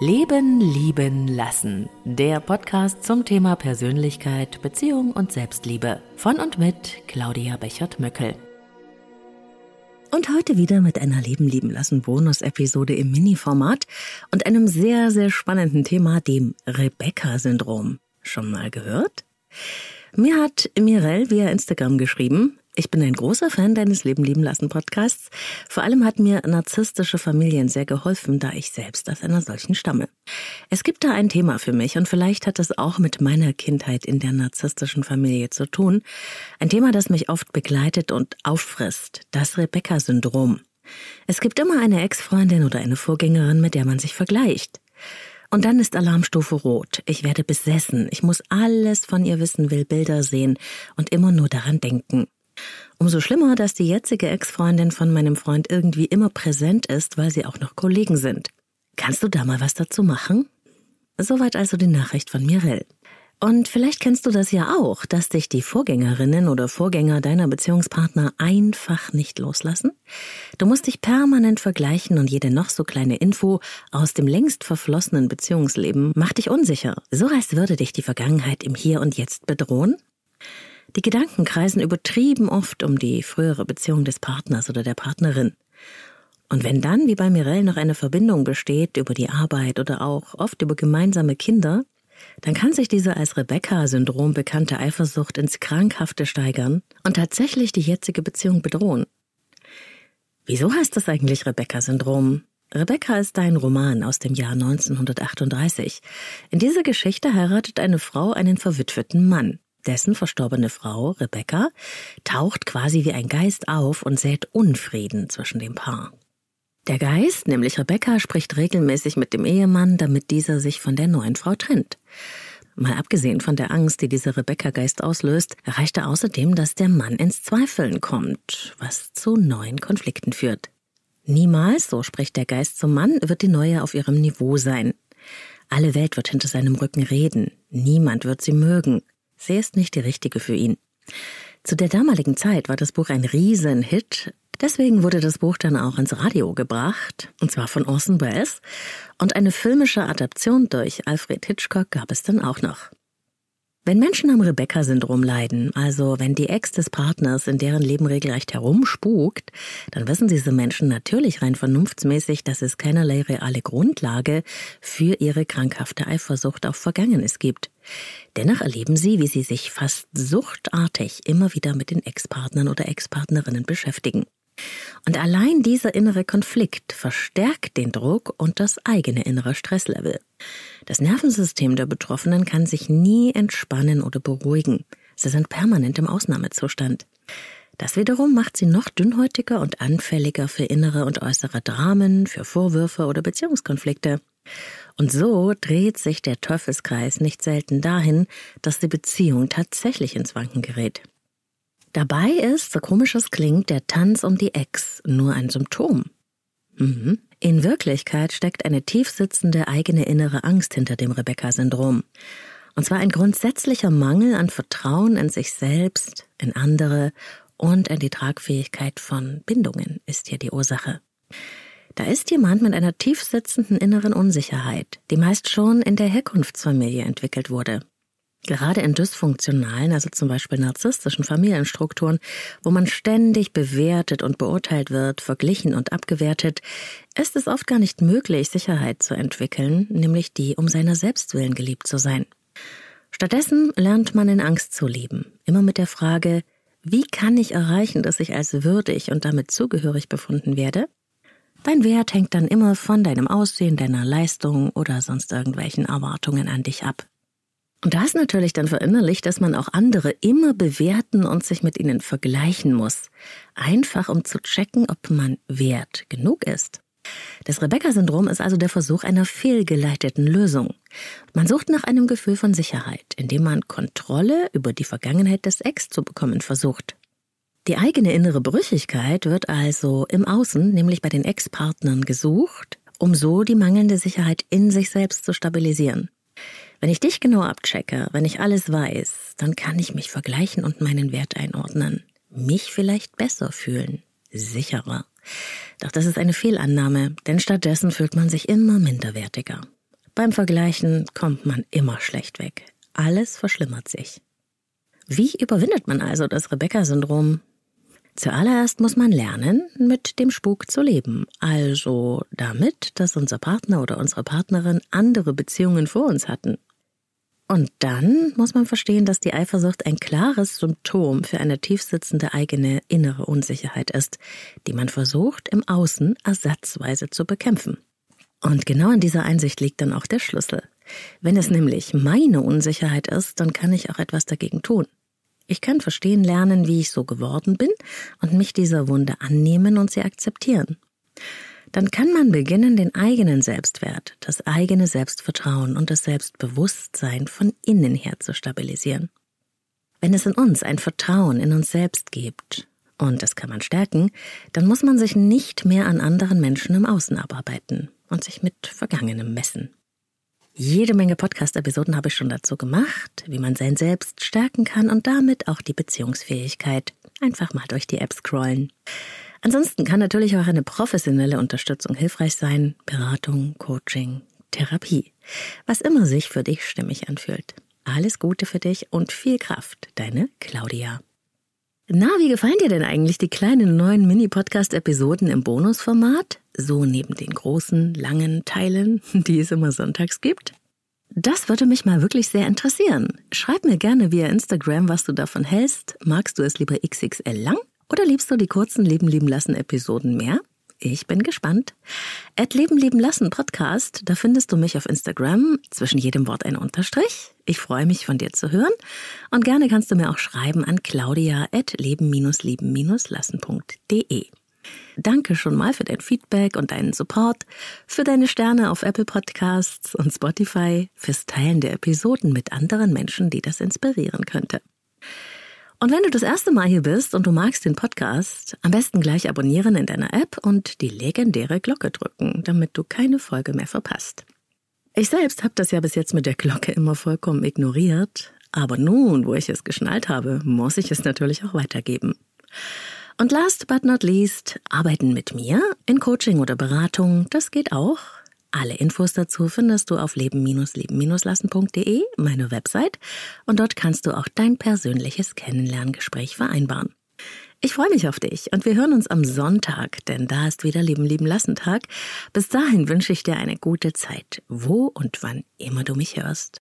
Leben, Lieben, Lassen. Der Podcast zum Thema Persönlichkeit, Beziehung und Selbstliebe. Von und mit Claudia Bechert-Möckel. Und heute wieder mit einer Leben, Lieben, Lassen Bonus-Episode im Mini-Format und einem sehr, sehr spannenden Thema, dem Rebecca-Syndrom. Schon mal gehört? Mir hat Mirel via Instagram geschrieben, ich bin ein großer Fan deines Leben lieben lassen Podcasts. Vor allem hat mir narzisstische Familien sehr geholfen, da ich selbst aus einer solchen stamme. Es gibt da ein Thema für mich und vielleicht hat es auch mit meiner Kindheit in der narzisstischen Familie zu tun. Ein Thema, das mich oft begleitet und auffrisst. Das Rebecca-Syndrom. Es gibt immer eine Ex-Freundin oder eine Vorgängerin, mit der man sich vergleicht. Und dann ist Alarmstufe rot. Ich werde besessen. Ich muss alles von ihr wissen, will Bilder sehen und immer nur daran denken. Umso schlimmer, dass die jetzige Ex-Freundin von meinem Freund irgendwie immer präsent ist, weil sie auch noch Kollegen sind. Kannst du da mal was dazu machen? Soweit also die Nachricht von Mirel. Und vielleicht kennst du das ja auch, dass dich die Vorgängerinnen oder Vorgänger deiner Beziehungspartner einfach nicht loslassen. Du musst dich permanent vergleichen und jede noch so kleine Info aus dem längst verflossenen Beziehungsleben macht dich unsicher, so als würde dich die Vergangenheit im Hier und Jetzt bedrohen. Die Gedanken kreisen übertrieben oft um die frühere Beziehung des Partners oder der Partnerin. Und wenn dann, wie bei Mirelle, noch eine Verbindung besteht über die Arbeit oder auch oft über gemeinsame Kinder, dann kann sich diese als Rebecca-Syndrom bekannte Eifersucht ins Krankhafte steigern und tatsächlich die jetzige Beziehung bedrohen. Wieso heißt das eigentlich Rebecca-Syndrom? Rebecca ist ein Roman aus dem Jahr 1938. In dieser Geschichte heiratet eine Frau einen verwitweten Mann. Dessen verstorbene Frau, Rebecca, taucht quasi wie ein Geist auf und sät Unfrieden zwischen dem Paar. Der Geist, nämlich Rebecca, spricht regelmäßig mit dem Ehemann, damit dieser sich von der neuen Frau trennt. Mal abgesehen von der Angst, die dieser Rebecca-Geist auslöst, erreicht er außerdem, dass der Mann ins Zweifeln kommt, was zu neuen Konflikten führt. Niemals, so spricht der Geist zum Mann, wird die Neue auf ihrem Niveau sein. Alle Welt wird hinter seinem Rücken reden. Niemand wird sie mögen. Sie ist nicht die richtige für ihn. Zu der damaligen Zeit war das Buch ein Riesenhit. Deswegen wurde das Buch dann auch ins Radio gebracht, und zwar von Orson Welles. Und eine filmische Adaption durch Alfred Hitchcock gab es dann auch noch. Wenn Menschen am Rebecca-Syndrom leiden, also wenn die Ex des Partners in deren Leben regelrecht herumspukt, dann wissen diese Menschen natürlich rein vernunftsmäßig, dass es keinerlei reale Grundlage für ihre krankhafte Eifersucht auf Vergangenes gibt. Dennoch erleben sie, wie sie sich fast suchtartig immer wieder mit den Ex-Partnern oder Ex-Partnerinnen beschäftigen. Und allein dieser innere Konflikt verstärkt den Druck und das eigene innere Stresslevel. Das Nervensystem der Betroffenen kann sich nie entspannen oder beruhigen. Sie sind permanent im Ausnahmezustand. Das wiederum macht sie noch dünnhäutiger und anfälliger für innere und äußere Dramen, für Vorwürfe oder Beziehungskonflikte. Und so dreht sich der Teufelskreis nicht selten dahin, dass die Beziehung tatsächlich ins Wanken gerät. Dabei ist, so komisch es klingt, der Tanz um die Ex nur ein Symptom. Mhm. In Wirklichkeit steckt eine tiefsitzende eigene innere Angst hinter dem Rebecca-Syndrom. Und zwar ein grundsätzlicher Mangel an Vertrauen in sich selbst, in andere und in die Tragfähigkeit von Bindungen ist hier die Ursache. Da ist jemand mit einer tiefsitzenden inneren Unsicherheit, die meist schon in der Herkunftsfamilie entwickelt wurde. Gerade in dysfunktionalen, also zum Beispiel narzisstischen Familienstrukturen, wo man ständig bewertet und beurteilt wird, verglichen und abgewertet, ist es oft gar nicht möglich, Sicherheit zu entwickeln, nämlich die, um seiner selbst willen geliebt zu sein. Stattdessen lernt man in Angst zu leben, immer mit der Frage, wie kann ich erreichen, dass ich als würdig und damit zugehörig befunden werde? Dein Wert hängt dann immer von deinem Aussehen, deiner Leistung oder sonst irgendwelchen Erwartungen an dich ab. Und da ist natürlich dann verinnerlicht, dass man auch andere immer bewerten und sich mit ihnen vergleichen muss. Einfach um zu checken, ob man wert genug ist. Das Rebecca-Syndrom ist also der Versuch einer fehlgeleiteten Lösung. Man sucht nach einem Gefühl von Sicherheit, indem man Kontrolle über die Vergangenheit des Ex zu bekommen versucht. Die eigene innere Brüchigkeit wird also im Außen, nämlich bei den Ex-Partnern, gesucht, um so die mangelnde Sicherheit in sich selbst zu stabilisieren. Wenn ich dich genau abchecke, wenn ich alles weiß, dann kann ich mich vergleichen und meinen Wert einordnen. Mich vielleicht besser fühlen. Sicherer. Doch das ist eine Fehlannahme, denn stattdessen fühlt man sich immer minderwertiger. Beim Vergleichen kommt man immer schlecht weg. Alles verschlimmert sich. Wie überwindet man also das Rebecca-Syndrom? Zuallererst muss man lernen, mit dem Spuk zu leben. Also damit, dass unser Partner oder unsere Partnerin andere Beziehungen vor uns hatten. Und dann muss man verstehen, dass die Eifersucht ein klares Symptom für eine tiefsitzende eigene innere Unsicherheit ist, die man versucht, im Außen ersatzweise zu bekämpfen. Und genau in dieser Einsicht liegt dann auch der Schlüssel. Wenn es nämlich meine Unsicherheit ist, dann kann ich auch etwas dagegen tun. Ich kann verstehen lernen, wie ich so geworden bin und mich dieser Wunde annehmen und sie akzeptieren. Dann kann man beginnen, den eigenen Selbstwert, das eigene Selbstvertrauen und das Selbstbewusstsein von innen her zu stabilisieren. Wenn es in uns ein Vertrauen in uns selbst gibt, und das kann man stärken, dann muss man sich nicht mehr an anderen Menschen im Außen abarbeiten und sich mit Vergangenem messen. Jede Menge Podcast-Episoden habe ich schon dazu gemacht, wie man sein Selbst stärken kann und damit auch die Beziehungsfähigkeit. Einfach mal durch die App scrollen. Ansonsten kann natürlich auch eine professionelle Unterstützung hilfreich sein. Beratung, Coaching, Therapie. Was immer sich für dich stimmig anfühlt. Alles Gute für dich und viel Kraft. Deine Claudia. Na, wie gefallen dir denn eigentlich die kleinen neuen Mini-Podcast-Episoden im Bonusformat? so neben den großen, langen Teilen, die es immer sonntags gibt? Das würde mich mal wirklich sehr interessieren. Schreib mir gerne via Instagram, was du davon hältst. Magst du es lieber XXL lang oder liebst du die kurzen Leben lieben lassen Episoden mehr? Ich bin gespannt. At Leben lieben lassen Podcast, da findest du mich auf Instagram, zwischen jedem Wort ein Unterstrich. Ich freue mich von dir zu hören und gerne kannst du mir auch schreiben an claudia at leben-lieben-lassen.de. Danke schon mal für dein Feedback und deinen Support, für deine Sterne auf Apple Podcasts und Spotify, fürs Teilen der Episoden mit anderen Menschen, die das inspirieren könnte. Und wenn du das erste Mal hier bist und du magst den Podcast, am besten gleich abonnieren in deiner App und die legendäre Glocke drücken, damit du keine Folge mehr verpasst. Ich selbst habe das ja bis jetzt mit der Glocke immer vollkommen ignoriert, aber nun, wo ich es geschnallt habe, muss ich es natürlich auch weitergeben. Und last but not least, arbeiten mit mir in Coaching oder Beratung, das geht auch. Alle Infos dazu findest du auf leben-leben-lassen.de, meine Website, und dort kannst du auch dein persönliches Kennenlerngespräch vereinbaren. Ich freue mich auf dich und wir hören uns am Sonntag, denn da ist wieder Leben lieben lassen Tag. Bis dahin wünsche ich dir eine gute Zeit, wo und wann immer du mich hörst.